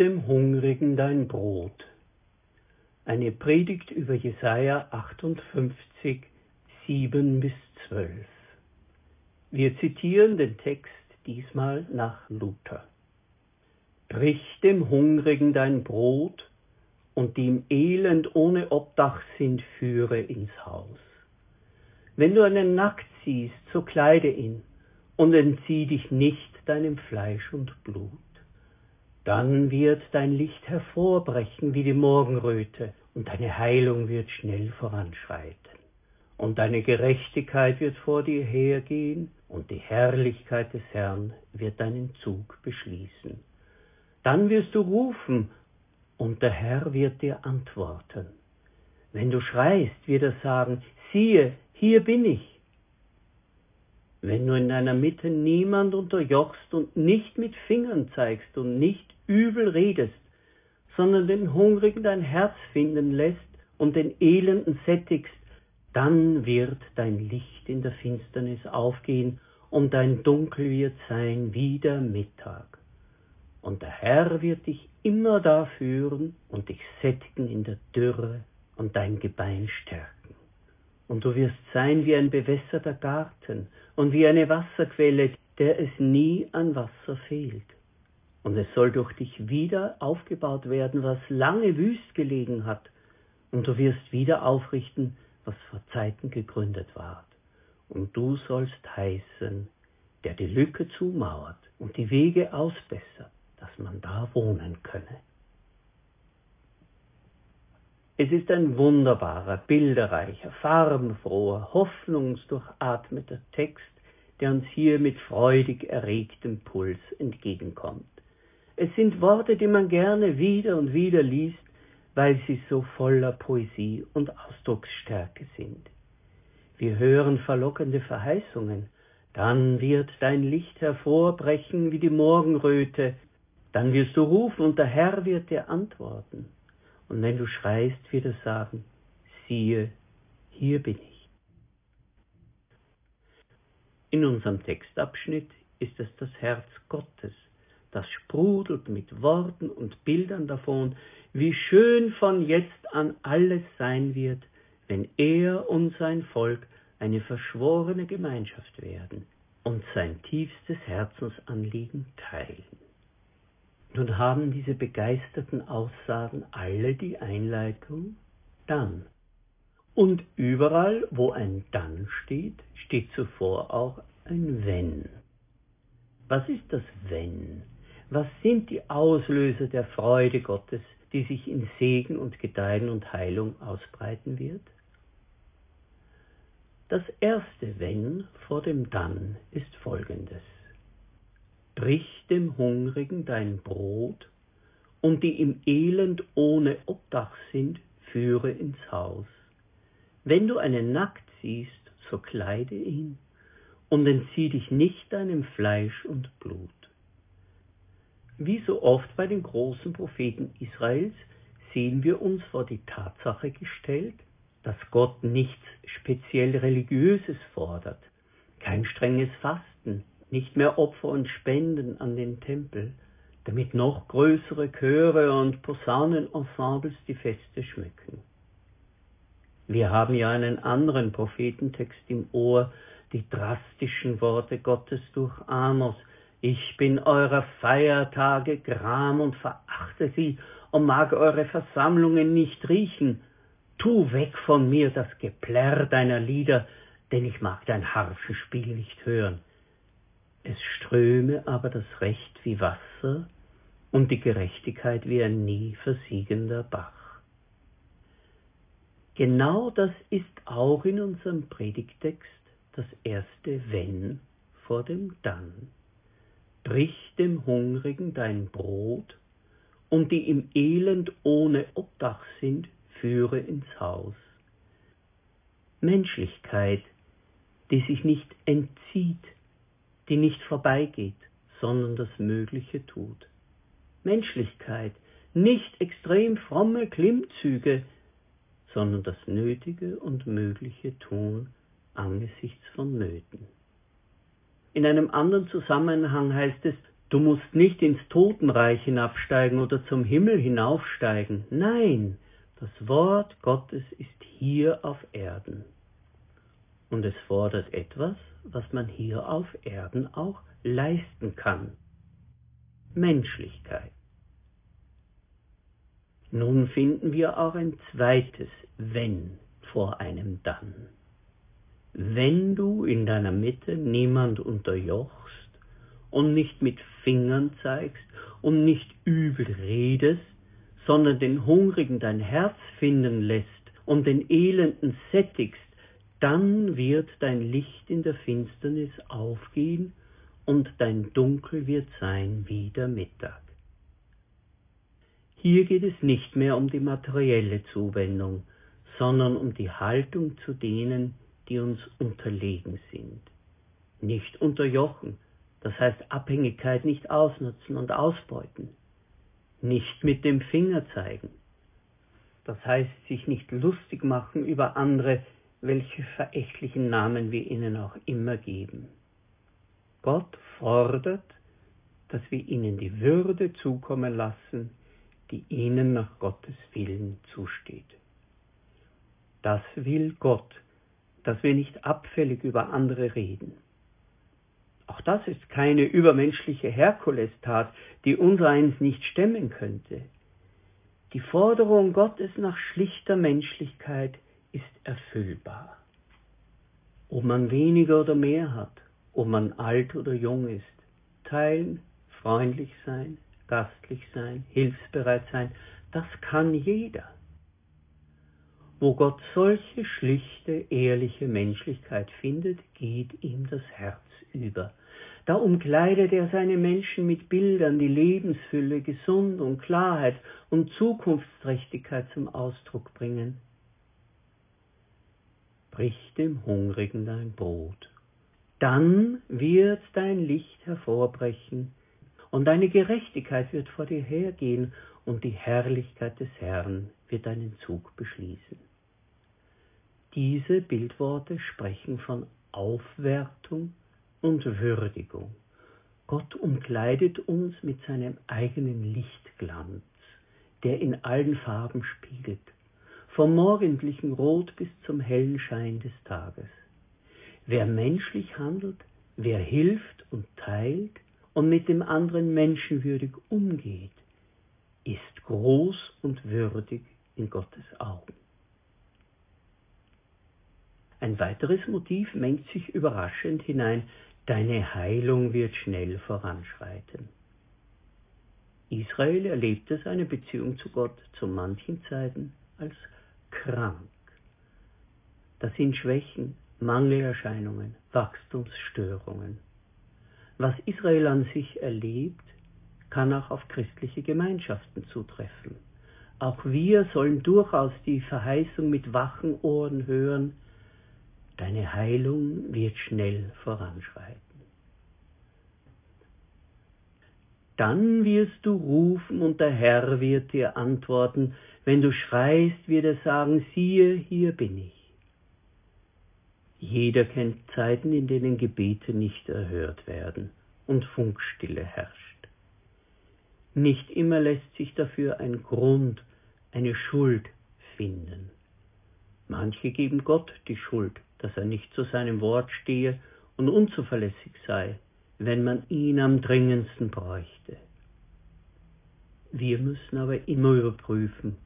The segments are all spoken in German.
Dem Hungrigen dein Brot. Eine Predigt über Jesaja 58, 7 bis 12. Wir zitieren den Text diesmal nach Luther. Brich dem Hungrigen dein Brot und die im Elend ohne Obdach sind, führe ins Haus. Wenn du einen nackt siehst, so kleide ihn und entzieh dich nicht deinem Fleisch und Blut. Dann wird dein Licht hervorbrechen wie die Morgenröte, und deine Heilung wird schnell voranschreiten. Und deine Gerechtigkeit wird vor dir hergehen, und die Herrlichkeit des Herrn wird deinen Zug beschließen. Dann wirst du rufen, und der Herr wird dir antworten. Wenn du schreist, wird er sagen, siehe, hier bin ich. Wenn du in deiner Mitte niemand unterjochst und nicht mit Fingern zeigst und nicht übel redest, sondern den Hungrigen dein Herz finden lässt und den Elenden sättigst, dann wird dein Licht in der Finsternis aufgehen und dein Dunkel wird sein wie der Mittag. Und der Herr wird dich immer da führen und dich sättigen in der Dürre und dein Gebein stärken. Und du wirst sein wie ein bewässerter Garten und wie eine Wasserquelle, der es nie an Wasser fehlt. Und es soll durch dich wieder aufgebaut werden, was lange wüst gelegen hat, und du wirst wieder aufrichten, was vor Zeiten gegründet ward. Und du sollst heißen, der die Lücke zumauert und die Wege ausbessert, dass man da wohnen könne. Es ist ein wunderbarer, bilderreicher, farbenfroher, hoffnungsdurchatmeter Text, der uns hier mit freudig erregtem Puls entgegenkommt. Es sind Worte, die man gerne wieder und wieder liest, weil sie so voller Poesie und Ausdrucksstärke sind. Wir hören verlockende Verheißungen, dann wird dein Licht hervorbrechen wie die Morgenröte, dann wirst du rufen und der Herr wird dir antworten. Und wenn du schreist, wird er sagen, siehe, hier bin ich. In unserem Textabschnitt ist es das Herz Gottes, das sprudelt mit Worten und Bildern davon, wie schön von jetzt an alles sein wird, wenn er und sein Volk eine verschworene Gemeinschaft werden und sein tiefstes Herzensanliegen teilen. Nun haben diese begeisterten Aussagen alle die Einleitung dann. Und überall, wo ein dann steht, steht zuvor auch ein wenn. Was ist das wenn? Was sind die Auslöser der Freude Gottes, die sich in Segen und Gedeihen und Heilung ausbreiten wird? Das erste Wenn vor dem Dann ist folgendes. Brich dem Hungrigen dein Brot, und die im Elend ohne Obdach sind, führe ins Haus. Wenn du einen nackt siehst, so kleide ihn, und entzieh dich nicht deinem Fleisch und Blut. Wie so oft bei den großen Propheten Israels sehen wir uns vor die Tatsache gestellt, dass Gott nichts speziell Religiöses fordert, kein strenges Fasten, nicht mehr Opfer und Spenden an den Tempel, damit noch größere Chöre und Posaunenensembles die Feste schmücken. Wir haben ja einen anderen Prophetentext im Ohr, die drastischen Worte Gottes durch Amos, ich bin eurer Feiertage Gram und verachte sie und mag eure Versammlungen nicht riechen. Tu weg von mir das Geplärr deiner Lieder, denn ich mag dein Harfenspiel nicht hören. Es ströme aber das Recht wie Wasser und die Gerechtigkeit wie ein nie versiegender Bach. Genau das ist auch in unserem Predigtext das erste Wenn vor dem Dann brich dem Hungrigen dein Brot, und die im Elend ohne Obdach sind, führe ins Haus. Menschlichkeit, die sich nicht entzieht, die nicht vorbeigeht, sondern das Mögliche tut. Menschlichkeit, nicht extrem fromme Klimmzüge, sondern das Nötige und Mögliche tun angesichts von Nöten. In einem anderen Zusammenhang heißt es, Du musst nicht ins Totenreich hinabsteigen oder zum Himmel hinaufsteigen. Nein, das Wort Gottes ist hier auf Erden. Und es fordert etwas, was man hier auf Erden auch leisten kann. Menschlichkeit. Nun finden wir auch ein zweites Wenn vor einem Dann. Wenn du in deiner Mitte niemand unterjochst und nicht mit Fingern zeigst und nicht übel redest, sondern den Hungrigen dein Herz finden lässt und den Elenden sättigst, dann wird dein Licht in der Finsternis aufgehen und dein Dunkel wird sein wie der Mittag. Hier geht es nicht mehr um die materielle Zuwendung, sondern um die Haltung zu denen, die uns unterlegen sind. Nicht unterjochen, das heißt Abhängigkeit nicht ausnutzen und ausbeuten. Nicht mit dem Finger zeigen, das heißt sich nicht lustig machen über andere, welche verächtlichen Namen wir ihnen auch immer geben. Gott fordert, dass wir ihnen die Würde zukommen lassen, die ihnen nach Gottes Willen zusteht. Das will Gott, dass wir nicht abfällig über andere reden. Auch das ist keine übermenschliche Herkulestat, die unsereins nicht stemmen könnte. Die Forderung Gottes nach schlichter Menschlichkeit ist erfüllbar. Ob man weniger oder mehr hat, ob man alt oder jung ist, teilen, freundlich sein, gastlich sein, hilfsbereit sein, das kann jeder. Wo Gott solche schlichte, ehrliche Menschlichkeit findet, geht ihm das Herz über. Da umkleidet er seine Menschen mit Bildern, die Lebensfülle, Gesundung, Klarheit und Zukunftsträchtigkeit zum Ausdruck bringen. Brich dem Hungrigen dein Brot, dann wird dein Licht hervorbrechen, und deine Gerechtigkeit wird vor dir hergehen, und die Herrlichkeit des Herrn wird deinen Zug beschließen. Diese Bildworte sprechen von Aufwertung und Würdigung. Gott umkleidet uns mit seinem eigenen Lichtglanz, der in allen Farben spiegelt, vom morgendlichen Rot bis zum hellen Schein des Tages. Wer menschlich handelt, wer hilft und teilt und mit dem anderen menschenwürdig umgeht, ist groß und würdig in Gottes Augen. Ein weiteres Motiv mengt sich überraschend hinein, deine Heilung wird schnell voranschreiten. Israel erlebte seine Beziehung zu Gott zu manchen Zeiten als krank. Das sind Schwächen, Mangelerscheinungen, Wachstumsstörungen. Was Israel an sich erlebt, kann auch auf christliche Gemeinschaften zutreffen. Auch wir sollen durchaus die Verheißung mit wachen Ohren hören, Deine Heilung wird schnell voranschreiten. Dann wirst du rufen und der Herr wird dir antworten. Wenn du schreist, wird er sagen, siehe, hier bin ich. Jeder kennt Zeiten, in denen Gebete nicht erhört werden und Funkstille herrscht. Nicht immer lässt sich dafür ein Grund, eine Schuld finden. Manche geben Gott die Schuld dass er nicht zu seinem Wort stehe und unzuverlässig sei, wenn man ihn am dringendsten bräuchte. Wir müssen aber immer überprüfen,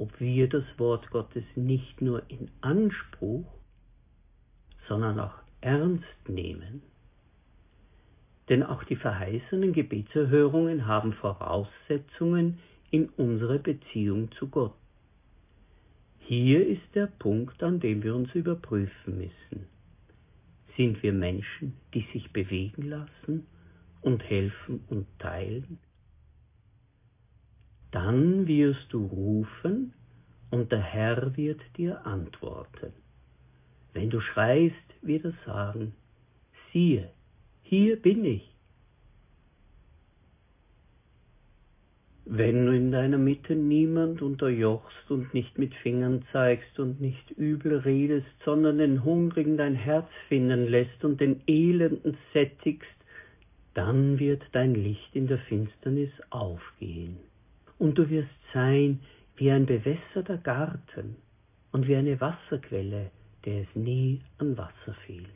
ob wir das Wort Gottes nicht nur in Anspruch, sondern auch ernst nehmen. Denn auch die verheißenen Gebetserhörungen haben Voraussetzungen in unserer Beziehung zu Gott. Hier ist der Punkt, an dem wir uns überprüfen müssen. Sind wir Menschen, die sich bewegen lassen und helfen und teilen? Dann wirst du rufen und der Herr wird dir antworten. Wenn du schreist, wird er sagen, siehe, hier bin ich. Wenn du in deiner Mitte niemand unterjochst und nicht mit Fingern zeigst und nicht übel redest, sondern den Hungrigen dein Herz finden lässt und den Elenden sättigst, Dann wird dein Licht in der Finsternis aufgehen, und du wirst sein wie ein bewässerter Garten und wie eine Wasserquelle, der es nie an Wasser fehlt.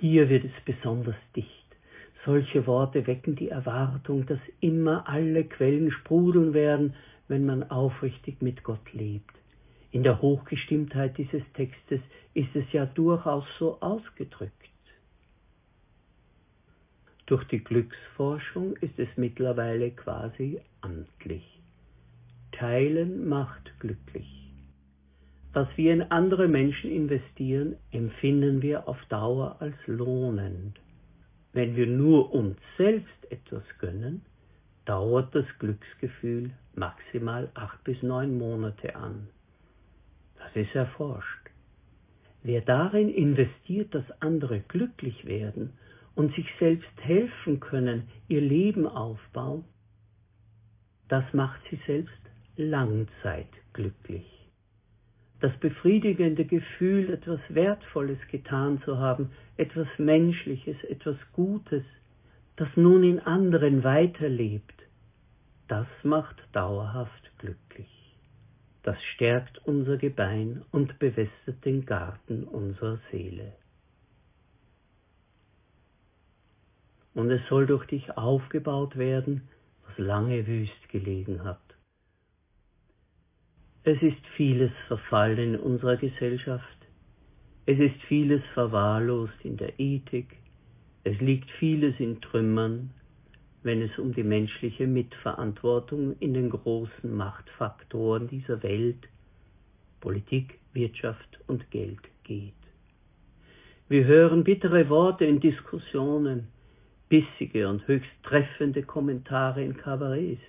Hier wird es besonders dicht. Solche Worte wecken die Erwartung, dass immer alle Quellen sprudeln werden, wenn man aufrichtig mit Gott lebt. In der Hochgestimmtheit dieses Textes ist es ja durchaus so ausgedrückt. Durch die Glücksforschung ist es mittlerweile quasi amtlich. Teilen macht glücklich. Was wir in andere Menschen investieren, empfinden wir auf Dauer als lohnend. Wenn wir nur uns selbst etwas gönnen, dauert das Glücksgefühl maximal acht bis neun Monate an. Das ist erforscht. Wer darin investiert, dass andere glücklich werden und sich selbst helfen können, ihr Leben aufbauen, das macht sie selbst langzeitglücklich. Das befriedigende Gefühl, etwas Wertvolles getan zu haben, etwas Menschliches, etwas Gutes, das nun in anderen weiterlebt, das macht dauerhaft glücklich. Das stärkt unser Gebein und bewässert den Garten unserer Seele. Und es soll durch dich aufgebaut werden, was lange wüst gelegen hat. Es ist vieles verfallen in unserer Gesellschaft. Es ist vieles verwahrlost in der Ethik. Es liegt vieles in Trümmern, wenn es um die menschliche Mitverantwortung in den großen Machtfaktoren dieser Welt, Politik, Wirtschaft und Geld geht. Wir hören bittere Worte in Diskussionen, bissige und höchst treffende Kommentare in Kabarets.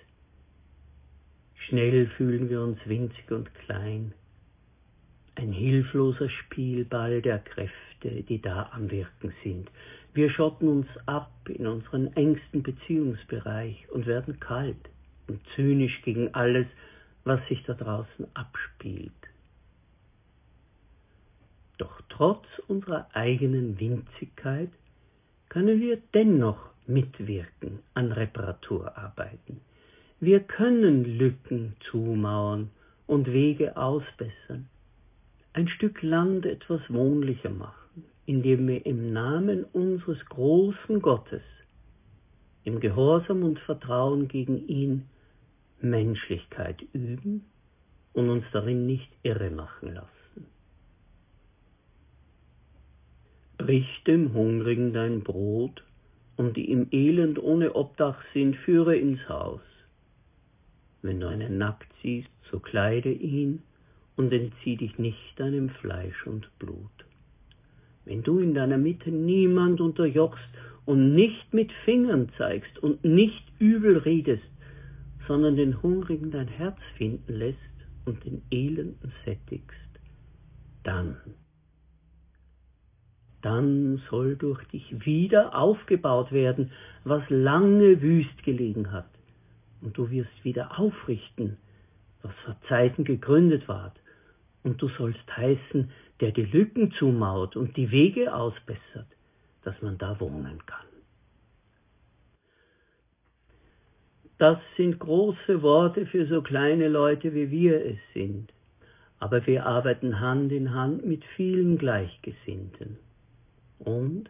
Schnell fühlen wir uns winzig und klein, ein hilfloser Spielball der Kräfte, die da am Wirken sind. Wir schotten uns ab in unseren engsten Beziehungsbereich und werden kalt und zynisch gegen alles, was sich da draußen abspielt. Doch trotz unserer eigenen Winzigkeit können wir dennoch mitwirken an Reparaturarbeiten. Wir können Lücken zumauern und Wege ausbessern, ein Stück Land etwas wohnlicher machen, indem wir im Namen unseres großen Gottes, im Gehorsam und Vertrauen gegen ihn, Menschlichkeit üben und uns darin nicht irre machen lassen. Brich dem Hungrigen dein Brot und die im Elend ohne Obdach sind, führe ins Haus wenn du einen nackt siehst, so kleide ihn und entzieh dich nicht deinem Fleisch und Blut. Wenn du in deiner Mitte niemand unterjochst und nicht mit Fingern zeigst und nicht übel redest, sondern den Hungrigen dein Herz finden lässt und den Elenden sättigst, dann, dann soll durch dich wieder aufgebaut werden, was lange wüst gelegen hat und du wirst wieder aufrichten, was vor Zeiten gegründet ward, und du sollst heißen, der die Lücken zumaut und die Wege ausbessert, dass man da wohnen kann. Das sind große Worte für so kleine Leute wie wir es sind, aber wir arbeiten Hand in Hand mit vielen Gleichgesinnten. Und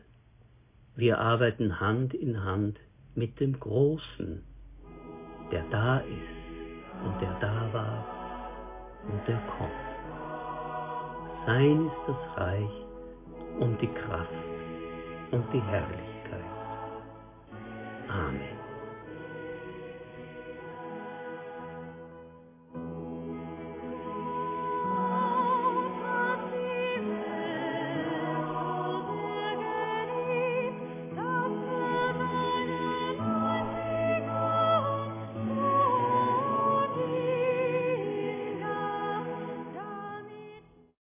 wir arbeiten Hand in Hand mit dem Großen der da ist und der da war und der kommt. Sein ist das Reich und die Kraft und die Herrlichkeit. Amen.